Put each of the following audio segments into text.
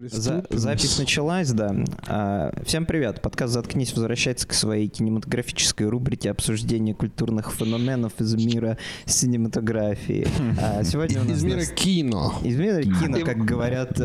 За- запись началась, да. А, всем привет. Подкаст «Заткнись» возвращается к своей кинематографической рубрике обсуждения культурных феноменов из мира синематографии. А, сегодня у нас Из мира нас- кино. Из мира кино, как говорят...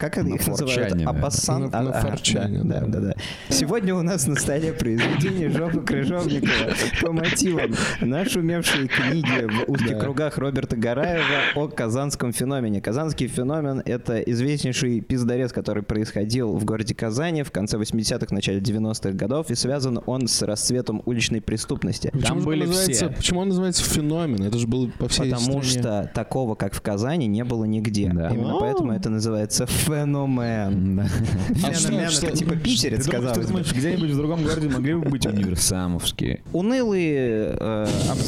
как они На их называют? Апассан? На- на А, да, да. да, да. Сегодня у нас на столе произведение Жопы Крыжовникова по мотивам нашумевшей книги в узких Да. кругах Роберта Гараева о казанском феномене. Казанский феномен — это известнейший пиздорез, который происходил в городе Казани в конце 80-х, начале 90-х годов, и связан он с расцветом уличной преступности. Почему были называется, все. Почему он называется феномен? Это же было по всей Потому стране. что такого, как в Казани, не было нигде. Да. Именно О. поэтому это называется феномен. Да. А что- Феномен что- это типа питерец, казалось бы. где-нибудь в другом городе могли бы быть универсамовские? Унылые э,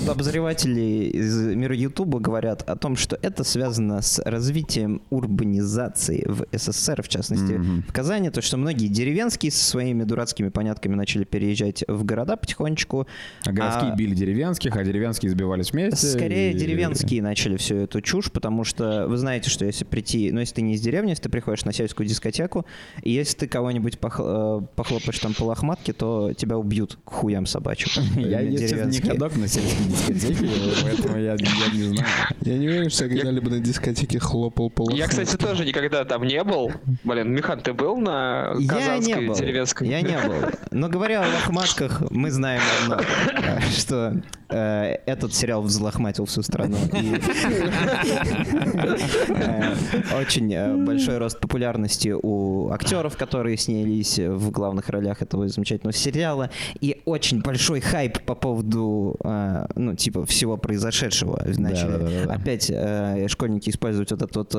обозреватели из мира Ютуба говорят о том, что это связано с развитием урбанизации в СССР, в частности, в Казани, то, что многие деревенские со своими дурацкими понятками начали переезжать в города потихонечку. А городские А- били деревенских, а деревенские избивались вместе. Скорее, и- деревенские начали всю эту чушь, потому что вы знаете, что если прийти, ну, если ты не из деревни, если ты приходишь на сельскую дискотеку, и если ты кого-нибудь пох- э, похлопаешь там по лохматке, то тебя убьют к хуям собачьим. Я, если не ходок на сельской дискотеке, поэтому я, не знаю. Я не уверен, что я когда-либо на дискотеке хлопал по Я, кстати, тоже никогда там не был. Блин, Михан, ты был на казанской деревенской? Я не был. Но говоря о лохматках, мы знаем одно, что э, этот сериал взлохматил всю страну. Э, Очень э, большой рост популярности у актеров, которые снялись в главных ролях этого замечательного сериала. И очень большой хайп по поводу, ну, типа, всего произошедшего. Опять школьники использовать вот этот вот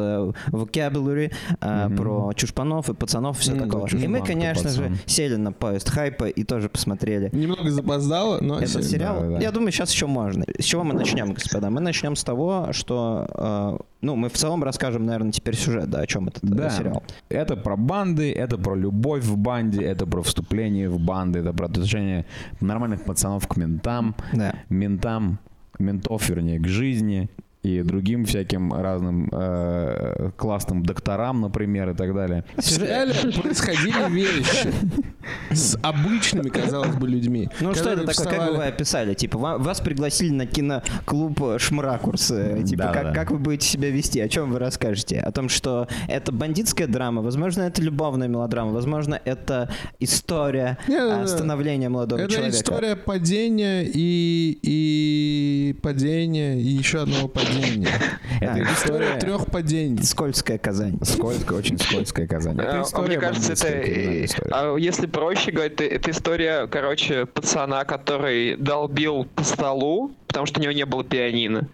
vocabulary про чушпанов и пацанов, все такого. И мы, конечно же, сели на поезд хайпа и тоже посмотрели Немного запоздало, но... этот сериал. Я думаю, сейчас еще можно. С чего мы начнем, господа? Мы начнем с того, что, э, ну, мы в целом расскажем, наверное, теперь сюжет, да, о чем этот э, Да. сериал. Это про банды, это про любовь в банде, это про вступление в банды, это про отношение нормальных пацанов к ментам, Да. ментам, ментов, вернее, к жизни и другим всяким разным э, классным докторам, например, и так далее. В сериале происходили вещи с обычными, казалось бы, людьми. Ну что это такое, как вы описали? Типа, ва- вас пригласили на киноклуб э, Шмракурс. Типа, как, как вы будете себя вести? О чем вы расскажете? О том, что это бандитская драма, возможно, это любовная мелодрама, возможно, это история э, становления молодого Это человека. история падения и, и падения, и еще одного падения. А, Это История трех падений. Скользкая Казань. Скользкая, очень скользкая Казань. А, Это история Мне кажется, это... э, а если проще говорить, это, это история, короче, пацана, который долбил по столу, потому что у него не было пианино.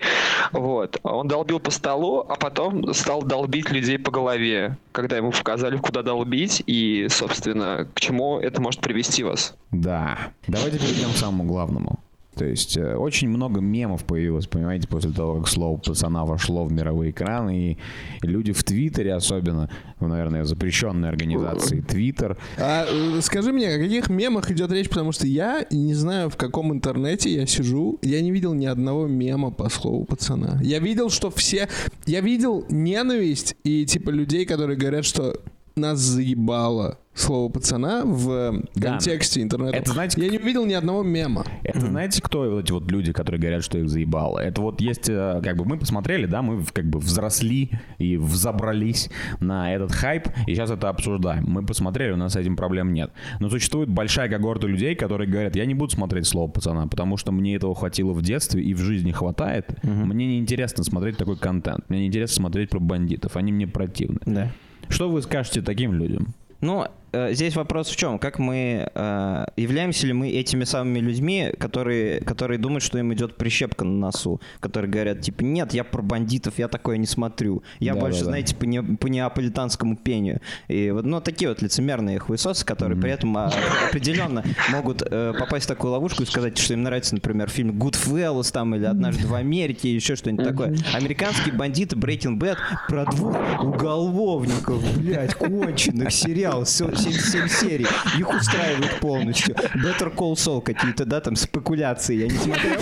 Вот. Он долбил по столу, а потом стал долбить людей по голове, когда ему показали, куда долбить, и, собственно, к чему это может привести вас. Да. Давайте перейдем к самому главному. То есть э, очень много мемов появилось, понимаете, после того, как слово пацана вошло в мировые экраны, и, люди в Твиттере особенно, в, наверное, запрещенной организации Твиттер, А э, скажи мне, о каких мемах идет речь, потому что я не знаю, в каком интернете я сижу, я не видел ни одного мема по слову пацана. Я видел, что все... Я видел ненависть и типа людей, которые говорят, что нас заебало слово пацана в э, Да. контексте интернета. Это, знаете, я не увидел ни одного мема. Это знаете, кто вот эти вот люди, которые говорят, что их заебало? Это вот есть, э, как бы мы посмотрели, да, мы как бы взросли и взобрались на этот хайп, и сейчас это обсуждаем. Мы посмотрели, у нас с этим проблем нет. Но существует большая когорта людей, которые говорят, я не буду смотреть слово пацана, потому что мне этого хватило в детстве и в жизни хватает. Мне неинтересно смотреть такой контент. Мне неинтересно смотреть про бандитов. Они мне противны. Да. Что вы скажете таким людям? Ну, здесь вопрос в чем? Как мы э, являемся ли мы этими самыми людьми, которые, которые думают, что им идет прищепка на носу, которые говорят типа нет, я про бандитов, я такое не смотрю, я Да, больше, да, да. знаете, по, не- по неаполитанскому пению. И вот, ну такие вот лицемерные хуесосы, которые при этом а, определенно могут э, попасть в такую ловушку и сказать, что им нравится, например, фильм Goodfellas там или однажды в Америке или еще что-нибудь такое. Американские бандиты Breaking Bad про двух уголовников, блядь, конченых сериал. Все 7 серий. Их устраивает полностью. Better Call Saul какие-то, да, там спекуляции. Я не смотрел.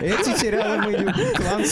Эти сериалы мы любим. Клан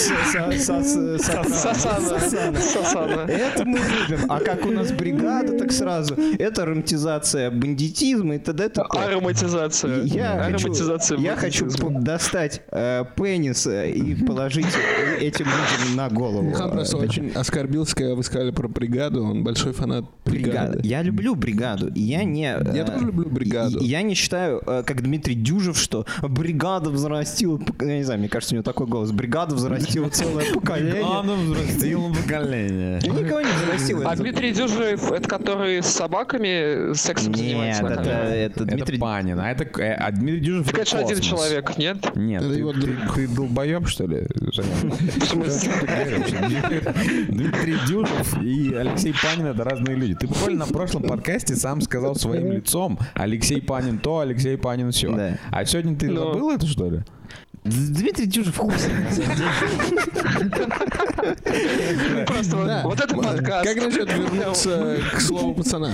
Сасана. Это мы любим. А как у нас бригада, так сразу. Это романтизация бандитизма и т.д. Ароматизация. Я хочу, Ароматизация я хочу достать э, пенис э, и положить э, этим людям на голову. Хан просто Э, очень оскорбился, когда вы сказали про бригаду. Он большой фанат Бригада. Я люблю бригаду. И я не... Я э, тоже люблю бригаду. Я не считаю, э, как Дмитрий Дюжев, что бригада взрастила... Я не знаю, мне кажется, у него такой голос. Бригада взрастила целое поколение. взрастил поколение. Я никого не взрастил. А Дмитрий Дюжев, это который с собаками сексом Нет, занимается? на это, Дмитрий... Панин, а это э, а Дмитрий Дюжев это же один человек, нет? Нет, Это ты, его ты, друг. ты долбоеб, что ли? В смысле? Дмитрий Дюжев и Алексей Панин это разные люди. Ты буквально на прошлом подкасте сам сказал своим лицом Алексей Панин то, Алексей Панин все. Да. А сегодня ты Ну. забыл это, что ли? Дмитрий Дюжев хуй. Просто вот- это подкаст. Как насчет вернуться к слову пацана?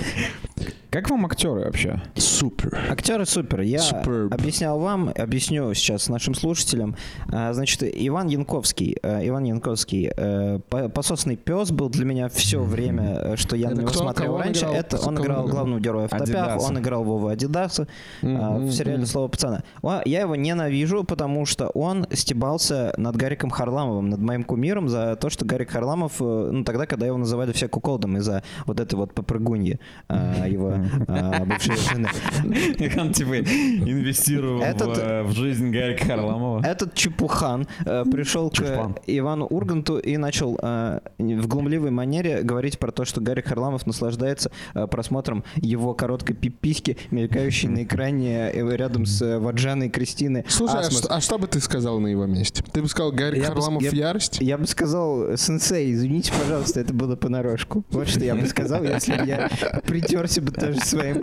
Как вам актеры вообще? Супер. Актеры супер. Я Superb. объяснял вам, объясню сейчас нашим слушателям. А, Значит, Иван Янковский, э, Иван Янковский, э, по- пососный пес был для меня все время, э, что я Это на него кто? смотрел он раньше. играл? Это он играл главного героя в топях, он играл Вову Адидаса а, в сериале «Слово пацана». Я его ненавижу, потому что он стебался над Гариком Харламовым, над моим кумиром за то, что Гарик Харламов, э, ну тогда, когда его называли все куколдом из-за вот этой вот попрыгуньи а, его а, бывшей жены. Он типа инвестировал в, в жизнь Гарика Харламова. Этот чепухан э, пришел к. Ивану Урганту и начал э, в глумливой манере говорить про то, что Гарик Харламов наслаждается э, просмотром его короткой пиписьки, мелькающей на экране э, рядом с э, Ваджаной Кристины. Слушай, а что, а что бы ты сказал на его месте? Ты бы сказал с- Харламов ярость? Я бы сказал, сенсей, извините, пожалуйста, это было понарошку. Вот что я бы сказал, если бы я притерся бы тоже своим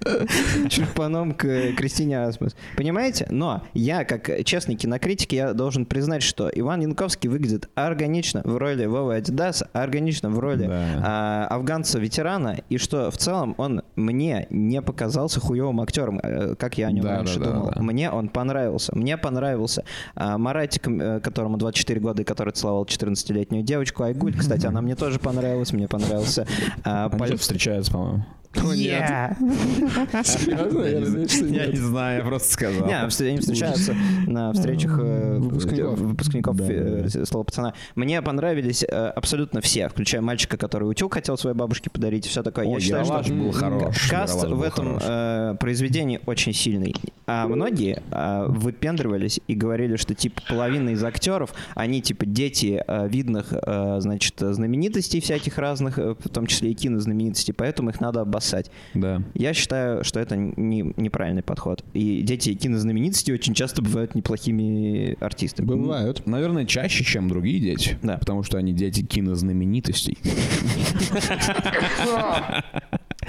чурпаном к Кристине Асмус. Понимаете? Но я, как честный кинокритик, я должен признать, что Иван Янковский выглядит органично в роли Вовы Адидаса, органично в роли Да. а, афганца-ветерана, и что в целом он мне не показался хуевым актером, э, как я о нем Да, раньше да, думал. Мне он понравился. Мне понравился а, Маратик, э, которому 24 года и который целовал 14-летнюю девочку. Айгуль, кстати, она мне тоже понравилась. Мне понравился а, Они встречаются, по-моему. О, нет. Серьезно? Я надеюсь, не знаю, я просто сказал. Не, они встречаются на встречах э, Выпускников. э, слова пацана. Мне понравились э, абсолютно все, включая мальчика, который утюг хотел своей бабушке подарить, все такое. Я считаю, что был хорош, каст в этом произведении очень сильный. А многие э, выпендривались и говорили, что типа половина из актеров, они типа дети видных, значит, знаменитостей всяких разных, в том числе и кинознаменитостей, поэтому их надо обоссать. Да. Я считаю, что это не, неправильный подход. И дети кинознаменитостей очень часто бывают неплохими артистами. Бывают. Наверное, чаще, чем другие дети. Да. Потому что они дети кинознаменитостей.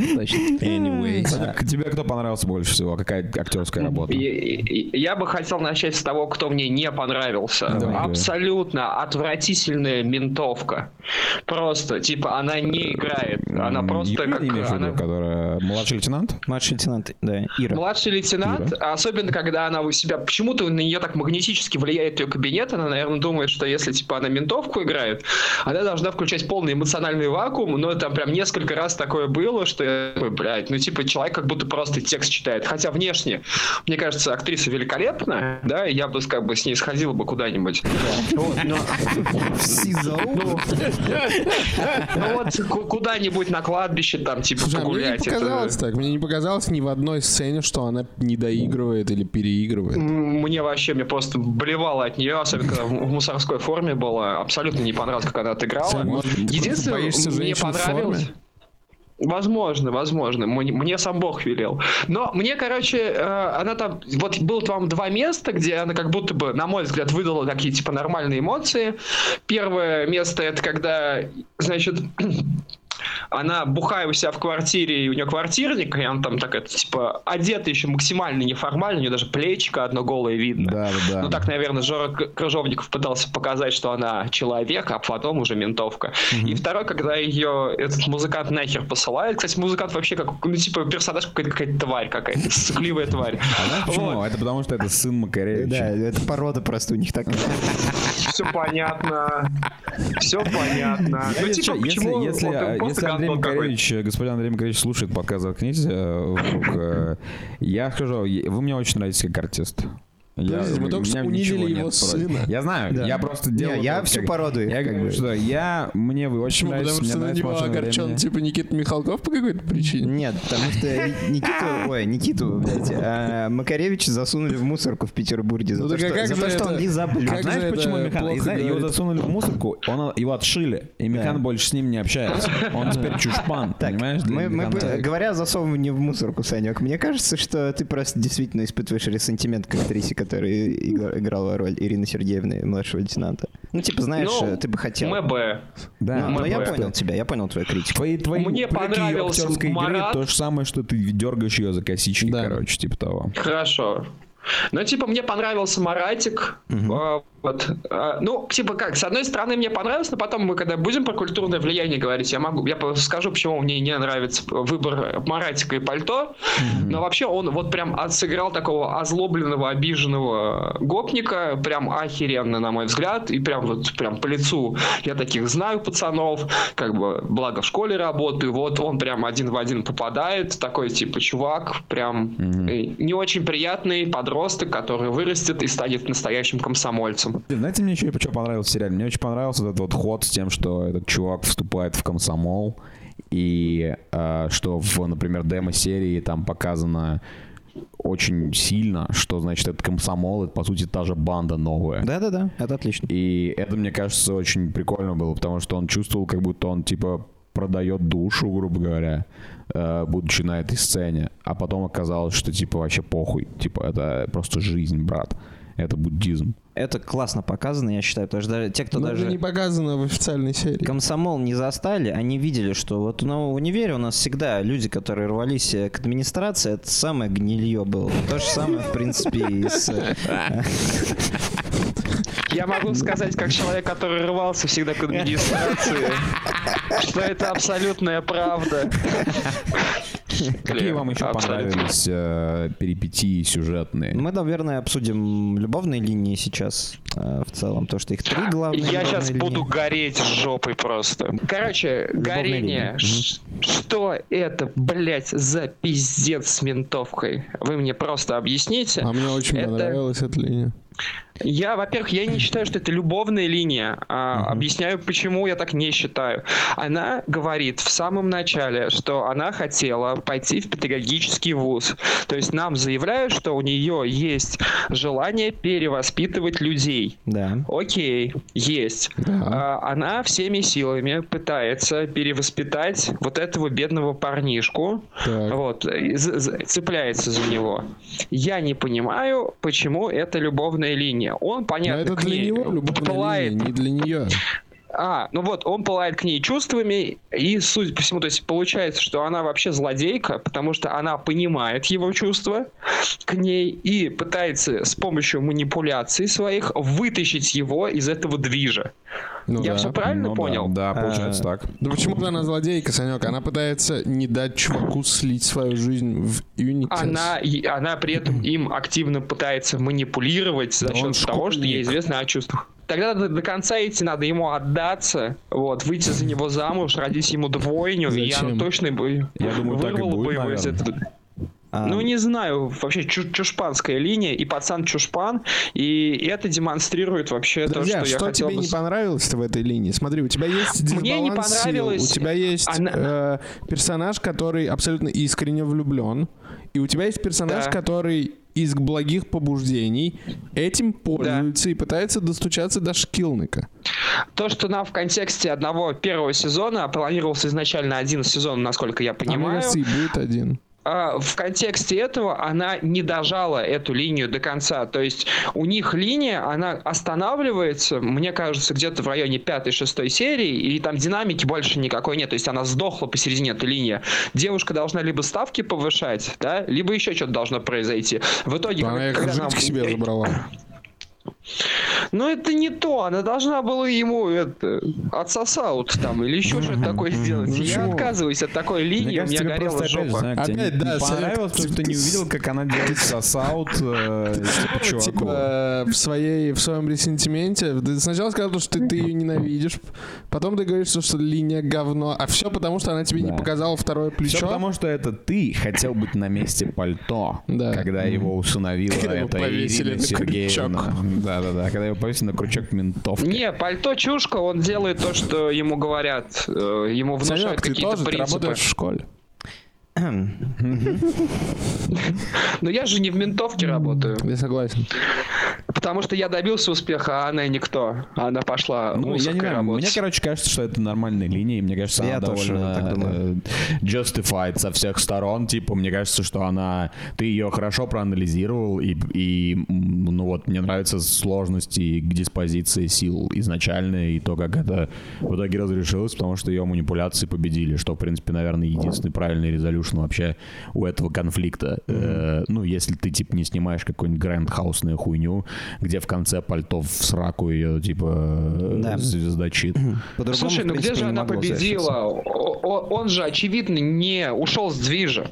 Anyways. К- Тебе кто понравился больше всего? Какая актерская работа? Я, бы хотел начать с того, кто мне не понравился. Абсолютно отвратительная ментовка. Просто, типа, она не играет. Она просто как... она- которая младший лейтенант? Младший лейтенант, да, Ира. Младший лейтенант, особенно когда она у себя почему-то на нее так магнетически влияет ее кабинет, она, наверное, думает, что если типа она ментовку играет, она должна включать полный эмоциональный вакуум, но там прям несколько раз такое было, что я такой, блядь, ну типа человек как будто просто текст читает. Хотя внешне, мне кажется, актриса великолепная, да, и я бы как бы с ней сходил бы куда-нибудь. Вот, но- Ну, ну вот ку- куда-нибудь на кладбище там типа Слушай, а мне не погулять. показалось так. Мне не показалось ни в одной сцене, что она не доигрывает или переигрывает. Мне вообще, мне просто блевало от нее, особенно когда в мусорской форме была. Абсолютно не понравилось, как она отыграла. Единственное, мне понравилось... Возможно, возможно. Мне, мне сам Бог велел. Но мне, короче, э, она там... Вот было там два места, где она как будто бы, на мой взгляд, выдала такие, типа, нормальные эмоции. Первое место — это когда, значит... она бухая у себя в квартире, и у нее квартирник, и он там так это, типа, одета еще максимально неформально, у нее даже плечико одно голое видно. Да, да, да. Ну так, наверное, Жора Крыжовников пытался показать, что она человек, а потом уже ментовка. И второй, когда ее этот музыкант нахер посылает. Кстати, музыкант вообще как, ну, типа, персонаж какая-то, какая-то тварь какая-то, сыкливая тварь. А почему? Вот. Это потому, что это сын Да, Макаревича. это порода просто у них такая. Все понятно. Все понятно. Я Ну, если, типа, если, почему если, вот просто если Андрей? Макаревич, э, господин Андрей Макаревич слушает подкаст «Заткнись», э, э, я скажу, вы мне очень нравитесь как артист. Я, Подождите, мы только что унизили его нет против. сына. Я знаю, Да. я просто Не, делаю... я вот всю как- породу их, Я говорю, бы. что я... Мне вы очень Почему? нравитесь, Потому что на нравится него «Машина огорчен, времени». типа, Никита Михалков по какой-то причине? Нет, потому что Никиту, ой, Никиту, блядь, а, Макаревича засунули в мусорку в Петербурге за Ну то, а что, как за же то, что он лизоблюд. как Знаешь, же это почему Михан? знаешь, его засунули в мусорку, он, его отшили, и Михан больше с ним не общается. Он теперь чушпан, Так, понимаешь? мы, мы говоря о засовывании в мусорку, Санек, мне кажется, что ты просто действительно испытываешь ресентимент к актрисе, которая игра- играла роль Ирины Сергеевны, младшего лейтенанта. Ну, типа, знаешь, Ну, ты бы хотел. МБ. Да, Ну, но я МБ. понял тебя, я понял твою критику. Твои, твои Мне упреки понравился актерской игры Марат. то же самое, что ты дергаешь ее за косички, Да. короче, типа того. Хорошо. Ну, типа, мне понравился Маратик. А, вот. А, ну, типа как, с одной стороны, мне понравилось, но потом мы, когда будем про культурное влияние говорить, я могу, я скажу, почему мне не нравится выбор Маратика и пальто. Но вообще он вот прям отсыграл такого озлобленного, обиженного гопника, прям охеренно, на мой взгляд, и прям вот прям по лицу. Я таких знаю пацанов, как бы, благо в школе работаю, вот он прям один в один попадает, такой типа чувак, прям э, не очень приятный подросток, который вырастет и станет настоящим комсомольцем. Блин, Знаете, мне еще что понравилось в сериале? Мне очень понравился этот вот ход с тем, что этот чувак вступает в комсомол, и э, что в, например, демо-серии там показано очень сильно, что, значит, этот комсомол, это, по сути, та же банда новая. Да-да-да, это отлично. И это, мне кажется, очень прикольно было, потому что он чувствовал, как будто он, типа, продает душу, грубо говоря, э, будучи на этой сцене. А потом оказалось, что, типа, вообще похуй. Типа, это просто жизнь, брат. Это буддизм. Это классно показано, я считаю, потому что даже те, кто Но даже... это не показано в официальной серии. комсомол не застали, они видели, что вот ну, в универе у нас всегда люди, которые рвались э, к администрации, это самое гнилье было. То же самое, в принципе, и с... Я могу сказать, как человек, который рвался всегда к администрации, что это абсолютная правда. Какие вам еще Абсолютно. понравились э, перипетии сюжетные? Мы, наверное, обсудим любовные линии сейчас э, в целом, то, что их три главные. Я любовные сейчас линии. буду гореть жопой просто. Короче, горение. линия. Ш- Что это, блядь, за пиздец с ментовкой? Вы мне просто объясните. А мне очень Это- понравилась эта линия. Я, во-первых, я не считаю, что это любовная линия. А, Объясняю, почему я так не считаю. Она говорит в самом начале, что она хотела пойти в педагогический вуз. То есть нам заявляют, что у нее есть желание перевоспитывать людей. Да. Окей, есть. А, Она всеми силами пытается перевоспитать вот этого бедного парнишку. Так. Вот, цепляется за него. Я не понимаю, почему это любовная линия. Он, Но понятно, это к для ней него пылает. не для нее. А, ну вот, он пылает к ней чувствами, и, судя по всему, то есть получается, что она вообще злодейка, потому что она понимает его чувства к ней и пытается с помощью манипуляций своих вытащить его из этого движа. Ну Я да. все правильно Ну да, понял? Да, получается так. Да почему она злодейка, Санек? Она пытается не дать чуваку слить свою жизнь в Unity. Она, и- она при этом им активно пытается манипулировать за Да он счет того, что ей школьник. известно о чувствах. Тогда до, до конца идти надо ему отдаться, вот, выйти за него замуж, родить ему двойню, и она точно бы Я думаю, так и будет, бы его из этого. А, Ну, не знаю, вообще чу- чушпанская линия, и пацан чушпан, и это демонстрирует вообще Друзья, то, что, что я хотел тебе бы... не понравилось-то в этой линии? Смотри, у тебя есть дисбаланс Мне не сил, понравилось- у тебя есть Она- э, персонаж, который абсолютно искренне влюблен, и у тебя есть персонаж, Да. который из благих побуждений этим пользуется и пытается достучаться до Шкилника. То, что нам в контексте одного первого сезона, а планировался изначально один сезон, насколько я А мне понимаю, кажется, и будет один. А, в контексте этого она не дожала эту линию до конца. То есть у них линия, она останавливается, мне кажется, где-то в районе 5-6 серии, и там динамики больше никакой нет. То есть она сдохла посередине этой линии. Девушка должна либо ставки повышать, да, либо еще что-то должно произойти. В итоге... Она их когда жить нам- к себе забрала. Но это не то, она должна была ему это отсосаут там или еще что-то такое сделать. Я Почему? отказываюсь от такой линии, Мне у меня горела просто, опять же, жопа. Опять, да, понравилось, потому что ты не увидел, как она делает сосаут э, типа, чуваку. Типа в своей в своем ресентименте. Ты сначала сказал, что ты, ты ее ненавидишь, потом ты говоришь, что, линия говно, а все потому, что она тебе не Да. показала второе плечо. Все потому, что это ты хотел быть на месте пальто, Да. когда его усыновила эта Ирина на Сергеевна. Да-да-да, когда его повесили на крючок ментовки. Не, пальто чушка, он делает то, что ему говорят. э, Ему внушают какие-то тоже ты принципы. работаешь в школе. Но я же не в ментовке работаю. Я согласен. Потому что я добился успеха, а она никто. Она пошла Ну, я не знаю, работать. мне, короче, кажется, что это нормальная линия, и мне кажется, Я она тоже довольно э, justified со всех сторон, типа, мне кажется, что она, ты ее хорошо проанализировал, и, и, ну вот, мне нравятся сложности к диспозиции сил изначально, и то, как это в итоге разрешилось, потому что ее манипуляции победили, что, в принципе, наверное, единственный правильный резолюшн вообще у этого конфликта. Э, ну, если ты, типа, не снимаешь какую-нибудь грандхаусную хуйню, где в конце пальто в сраку ее, типа, э, Да. звездочит. По-другому, Слушай, ну где же она победила? Он же, очевидно, не ушел с движа.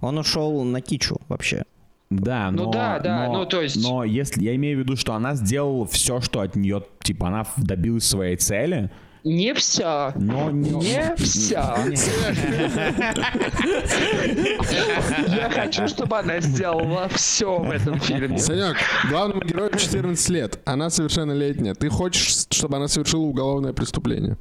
Он ушел на кичу вообще. Да, Ну но, да, да, но- ну то есть- Но если я имею в виду, что она сделала все, что от нее, типа, она добилась своей цели, Не вся. но не, Не вся. Я хочу, чтобы она сделала все в этом фильме. Санек, главному герою 14 лет. Она совершеннолетняя. Ты хочешь, чтобы она совершила уголовное преступление?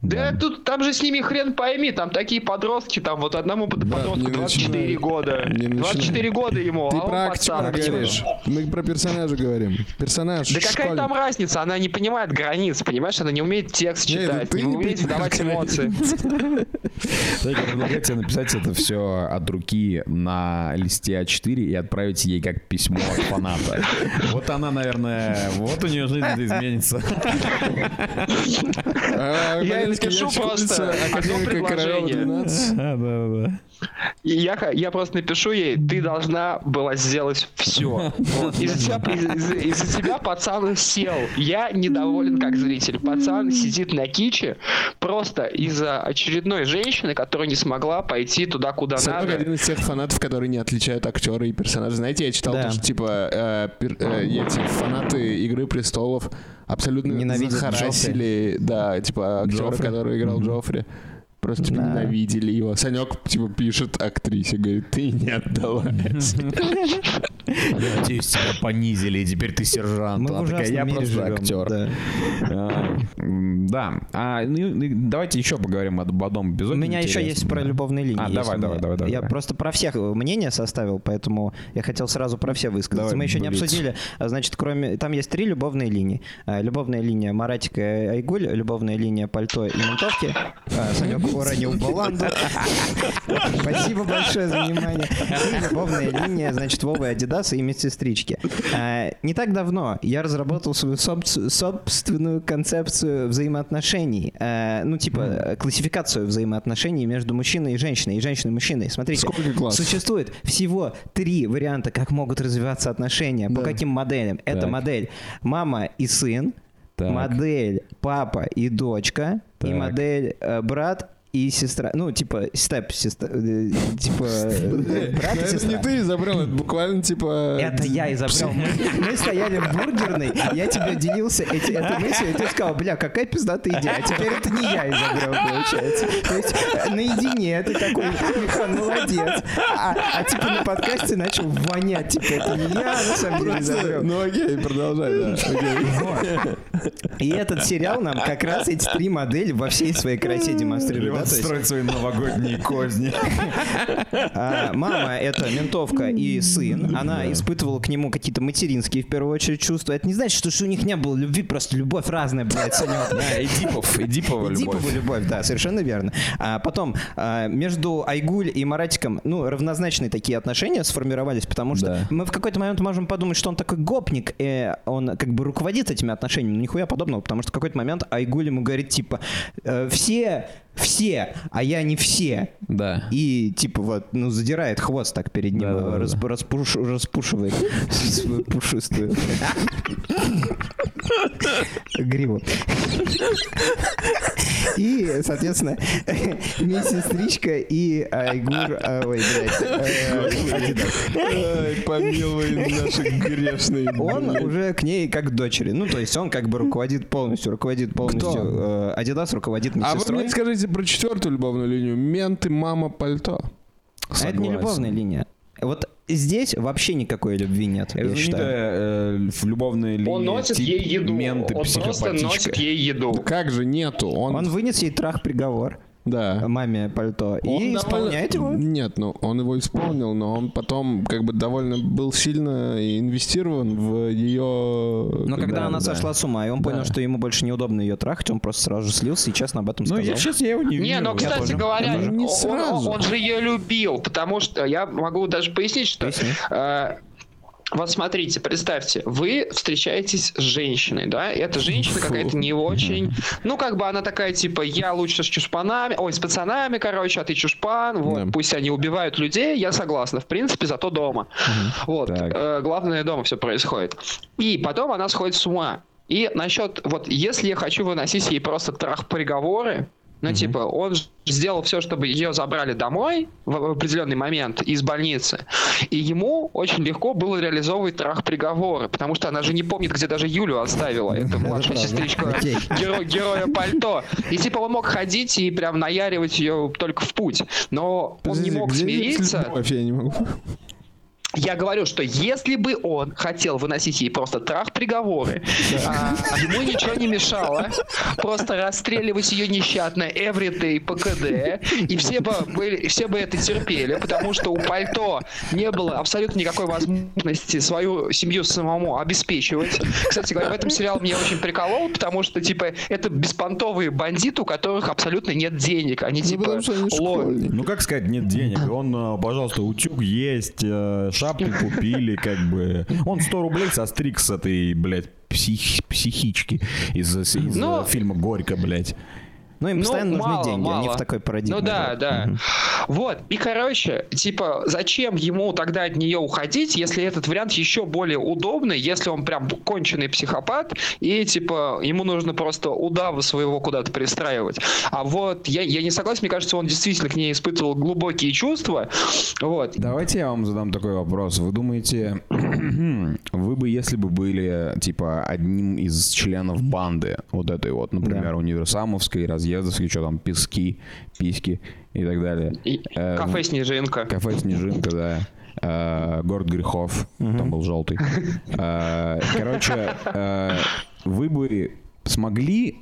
Да тут там же с ними хрен пойми, там такие подростки, там вот одному Брат, подростку не 24 начинай. года. Не начинай. 24 года ему, Ты а он про актера пацан. говоришь. Мы про персонажа говорим. Персонаж. Да какая там разница? Она не понимает границ, понимаешь? Она не умеет текст Не, это читать, не не умеет выдавать эмоции. Я предлагаю тебе написать это все от руки на листе А4 и отправить ей как письмо от фаната. Вот она, наверное, вот у нее жизнь изменится. А, Я напишу просто улицы одно Академика Королева предложение. 12. Да, да. И я, я просто напишу ей, ты должна была сделать все. Из-за тебя, из- из- из-за тебя пацан сел. Я недоволен как зритель. Пацан сидит на киче просто из-за очередной женщины, которая не смогла пойти туда, куда Санек надо. один из тех фанатов, которые не отличают актера и персонажа. Знаете, я читал, Да. то, что типа э, пер- э, эти фанаты Игры престолов абсолютно Ненавидят захарасили, да, типа актера, Джоффри? который играл Джоффри. Просто Да. ненавидели его. Санек типа пишет актрисе, говорит, ты не отдалась. Я надеюсь, тебя понизили, и теперь ты сержант. Она такая, я мире просто живем, актер. да. А, Да. А, ну, давайте еще поговорим об одном У эпизоде. меня еще есть про любовные линии. А, давай, давай, давай, давай, Я просто про всех мнение составил, поэтому я хотел сразу про все высказаться. Давай, мы еще не обсудили, а, значит, кроме... Там есть три любовные линии. А, Любовная линия Маратика и Айгуль, любовная линия Пальто и Ментовки. Санек уронил Баланду. Спасибо большое за внимание. И любовная линия, значит, Вовы Адидаса и медсестрички. А, Не так давно я разработал свою собственную концепцию взаимоотношений. А, Ну, типа, классификацию взаимоотношений между мужчиной и женщиной, и женщиной и мужчиной. Смотрите, существует всего три варианта, как могут развиваться отношения. По каким моделям? Это модель мама и сын, Так. модель папа и дочка, и Так. модель э, брат и сестра. Ну, типа, степ, сестра, э, типа, э, брат и Это не сестра. ты изобрел, это буквально типа... Это я изобрел. Мы, мы стояли в бургерной, я тебе делился эти, этой мыслью, и ты сказал, бля, какая пиздатая идея. А теперь это не я изобрел, получается. То есть э, наедине ты такой, Михан, молодец. А, а типа на подкасте начал вонять, типа, это не я, на самом деле изобрел. Ну окей, продолжай, да. окей. И этот сериал нам как раз эти три модели во всей своей красе демонстрирует. Да? Есть- строить свои новогодние козни. А, мама это ментовка и сын. Она испытывала к нему какие-то материнские, в первую очередь, чувства. Это не значит, что, у них не было любви, просто любовь разная, блядь, Санек. Да, Эдипов, Эдипова любовь. Эдипову любовь, да, совершенно верно. А потом а, между Айгуль и Маратиком, ну, равнозначные такие отношения сформировались, потому что Да. мы в какой-то момент можем подумать, что он такой гопник, и он как бы руководит этими отношениями, но нихуя подобного, потому что в какой-то момент Айгуль ему говорит, типа, «Э, все, все, а я не все. Да. И типа вот, ну, задирает хвост так перед ним, Да-да-да. рас- распуш- распушивает свою пушистую гриву. И, соответственно, медсестричка и Айгур, а, ой, блядь, э, помилуй наши грешные. Он уже к ней как дочери. Ну, то есть он как бы руководит полностью, руководит полностью. э, Адидас руководит А вы медсестрой. мне скажите про четвертую любовную линию. Менты, мама, пальто. А это не Согласен. любовная линия. Вот здесь вообще никакой любви нет, Это я считаю. э, в любовной линии Он носит тип ей еду. менты, он просто носит ей еду. Да как же нету? Он, Он вынес ей трах-приговор, да. маме пальто, Он и довольно- исполняет его. Нет, ну он его исполнил, но он потом как бы довольно был сильно инвестирован в ее. Но когда она да. сошла с ума, и он понял, Да. что ему больше неудобно ее трахать, он просто сразу же слился и честно об этом Ну, сказал. я сейчас я его не Не, вижу. но, кстати тоже. говоря. Не он-. Он, он же ее любил, потому что я могу даже пояснить, что Поясни. э, вот смотрите, представьте, вы встречаетесь с женщиной, да, и эта женщина какая-то не очень, ну, как бы она такая, типа, я лучше с чушпанами, ой, с пацанами, короче, а ты чушпан, вот, Да. пусть они убивают людей, я согласна, в принципе, зато дома. Вот, Так. э, главное, дома все происходит. И потом она сходит с ума. И насчет, вот, если я хочу выносить ей просто трах-приговоры, ну, типа, он сделал все, чтобы ее забрали домой в, определенный момент из больницы. И ему очень легко было реализовывать трах-приговоры, потому что она же не помнит, где даже Юлю оставила. Это младшая сестричка геро- героя пальто. И типа он мог ходить и прям наяривать ее только в путь. Но он не мог смириться. любовь? Я не могу. Я говорю, что если бы он хотел выносить ей просто трах-приговоры, а, ему ничего не мешало просто расстреливать ее нещадно everyday по КД, и все бы, были, все бы это терпели, потому что у Пальто не было абсолютно никакой возможности свою семью самому обеспечивать. Кстати говоря, в этом сериал меня очень приколол, потому что, типа, это беспонтовые бандиты, у которых абсолютно нет денег. Они, Ну, типа, они ло- школьники. Ну, как сказать, нет денег. Он, э, пожалуйста, утюг есть, э, шапку купили, как бы. Он 100 рублей состриг с этой, блядь, псих- психички из, из Но- фильма «Горько», блядь. Ну, им Ну, постоянно нужны мало, деньги, они мало. в такой парадигме. Ну да, живут. да. Мгм. Вот. И, короче, типа, зачем ему тогда от нее уходить, если этот вариант еще более удобный, если он прям конченый психопат, и, типа, ему нужно просто удава своего куда-то пристраивать. А вот я, я не согласен, мне кажется, он действительно к ней испытывал глубокие чувства. Вот. Давайте я вам задам такой вопрос. Вы думаете, вы бы, если бы были, типа, одним из членов банды, вот этой вот, например, универсамовской, разъездовской, что там, пески, письки и так далее. И Э, кафе «Снежинка». Кафе «Снежинка», да. Э, Город грехов. Там был желтый. Э, Короче, э, вы бы смогли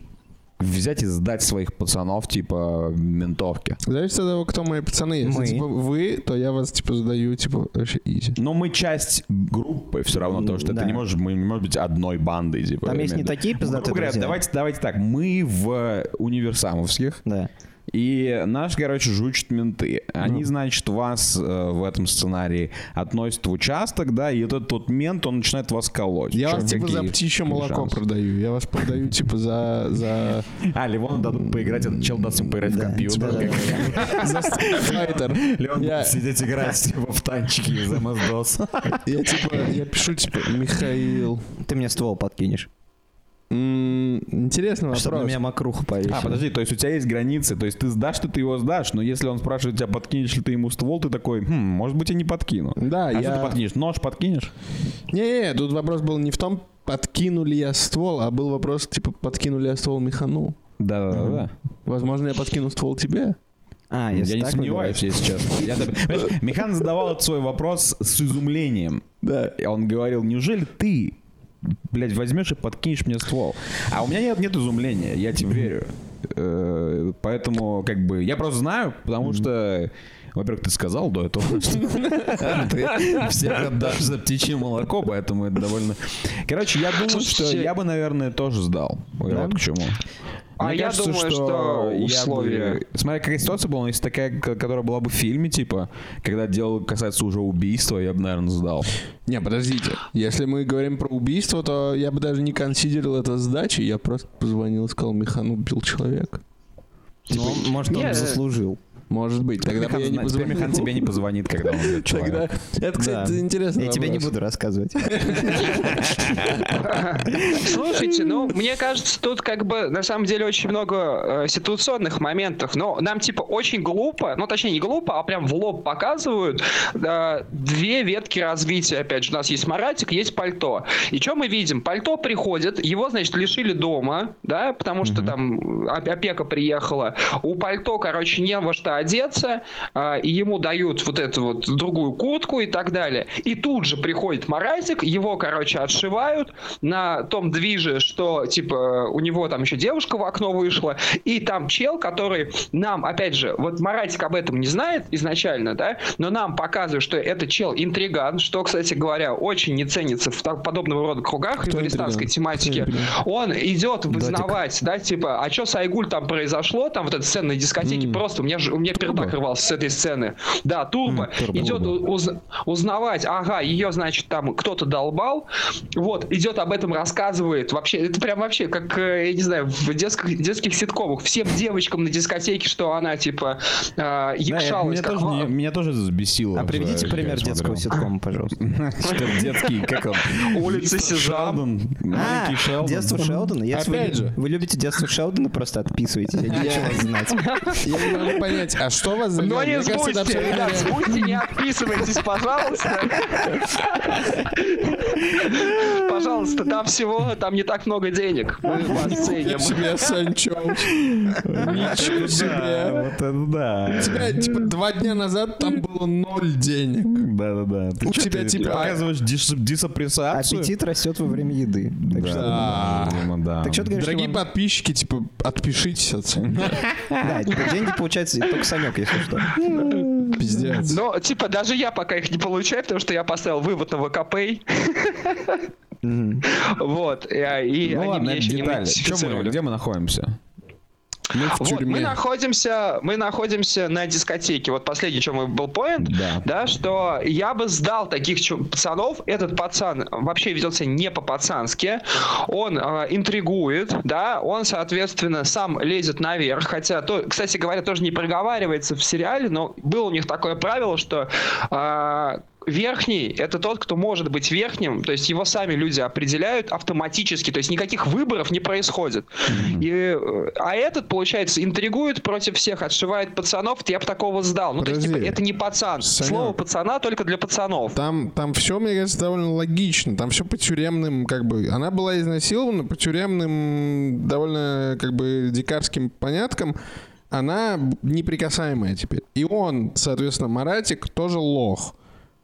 взять и сдать своих пацанов, типа, ментовки. Зависит от того, кто мои пацаны. Если Мы. типа, вы, то я вас типа задаю типа вообще изи. Но мы часть группы все равно, потому что Да. это не может, мы не может быть одной бандой. Типа, Там есть именно. не такие Ну, пиздатые грубо говоря, давайте, давайте так. Мы в универсамовских, Да. И наш, короче, жучат менты. Они, Ну. значит, вас э, в этом сценарии относят в участок, да, и этот тот мент, он начинает вас колоть. Я вас типа за птичье молоко шансы? продаю. Я вас продаю типа за за А, Ливон дадут поиграть, этот чел даст ему поиграть в компьютер. как- за файтер. Леон будет сидеть играть типа, в танчики из MS-DOS. Я типа я пишу типа Михаил. Ты мне ствол подкинешь, М, Интересный чтобы на вопрос. меня мокруху повесили. А, подожди, то есть у тебя есть границы, то есть ты сдашь, что ты его сдашь, но если он спрашивает тебя, подкинешь ли ты ему ствол, ты такой, хм, может быть, я не подкину. Да, а я- что ты подкинешь? Нож подкинешь? Не-не, тут вопрос был не в том, подкинули я ствол, а был вопрос, типа, подкинули я ствол механу. Да-да-да. Возможно, я подкину ствол тебе. А, Я если не так сомневаюсь, если честно. Я Механ задавал этот свой вопрос с изумлением. Да. И он говорил, неужели ты, блядь, возьмешь и подкинешь мне ствол? А у меня нет, нет изумления, я тебе верю. Э, Поэтому, как бы, я просто знаю, потому что во-первых, ты сказал до этого, что ты всех отдашь за птичье молоко, поэтому это довольно... Короче, я думаю, что я бы, наверное, тоже сдал. Вот к чему. А Мне я кажется, думаю, что я бы- условия. Смотря какая ситуация была, но если такая, которая была бы в фильме, типа, когда дело касается уже убийства, я бы, наверное, сдал. Не, подождите. Если мы говорим про убийство, то я бы даже не консидерил это сдачей. Я просто позвонил и сказал, Михан убил человека. Ну, он- может, он Не, заслужил. Может быть. Тогда бы я не Михан- теперь Михан тебе не позвонит, когда он убьет Тогда... человека. Это, кстати, Да. интересно. Я тебе не буду рассказывать. Слушайте, ну, мне кажется, тут как бы на самом деле очень много э, ситуационных моментов. Но нам типа очень глупо, ну точнее не глупо, а прям в лоб показывают э, две ветки развития. Опять же, у нас есть Маратик, есть пальто. И что мы видим? Пальто приходит, его, значит, лишили дома, да, потому что там оп- опека приехала. У пальто, короче, не во что одеться, э, и ему дают вот эту вот другую куртку и так далее. И тут же приходит Маратик, его, короче, отшивают на том движе, что, типа, у него там еще девушка в окно вышла, и там чел, который нам, опять же, вот Маратик об этом не знает изначально, да, но нам показывают, что это чел интриган, что, кстати говоря, очень не ценится в подобного рода кругах Кто христианской интриган? тематике. Кто интриган? Он идет вызнавать, да, типа, а что с Айгуль там произошло, там вот эта сцена на дискотеке, М. просто у меня, у меня пердак рвался с этой сцены. Да, Турбо М, Турбо. идет уз- узнавать, ага, ее, значит, там кто-то долбал, вот, идет об этом рассказывает, вообще, это прям вообще, как, э, я не знаю, в детских, детских ситкомах, всем девочкам на дискотеке, что она, типа, э, Да, якшалась, меня, как тоже, не- меня тоже взбесило. А приведите когда пример детского смотрел. ситкома, пожалуйста. Детский, как он? Улица. Маленький А, Шелдон. детство Шелдона. Опять же. Вы любите детство Шелдона, просто отписывайтесь. Я не хочу вас знать. Я не могу понять, а что вас за Но Мне не сбудьте, ребят, сбудьте, не отписывайтесь, пожалуйста. Пожалуйста, там всего, там не так много денег. Мы вас ценим. Ничего себе, Санчоуч. Ничего Да, себе. вот это да. У тебя, типа, два дня назад там было ноль денег. Да-да-да. У тебя, типа, показываешь дис- дисапрессацию? Аппетит растет во время еды. Да. Так что ты говоришь, Дорогие подписчики, типа, отпишитесь от. Да, типа, деньги получается только Санек, если что. Пиздец. Но, типа, даже я пока их не получаю, потому что я поставил вывод на ВКП. Вот. И, и Ну они ладно, еще не детали. Мы- модифицировали. Где мы находимся? Мы в Вот, мы находимся, мы находимся на дискотеке. Вот последний, что мой был поинт, Да. да, что я бы сдал таких пацанов. Этот пацан вообще ведет себя не по-пацански. Он э, интригует, да, он, соответственно, сам лезет наверх. Хотя, то, кстати говоря, тоже не проговаривается в сериале, но было у них такое правило, что э, верхний это тот, кто может быть верхним, то есть его сами люди определяют автоматически, то есть никаких выборов не происходит. И, э, а этот, получается, интригует против всех, отшивает пацанов, я бы такого сдал. Ну, то есть, Подожди. типа, это не пацан. Санек. Слово пацана только для пацанов. Там, там все, мне кажется, довольно логично. Там все по тюремным, как бы. Она была изнасилована по тюремным, довольно, как бы, дикарским поняткам. Она неприкасаемая теперь. И он, соответственно, Маратик, тоже лох.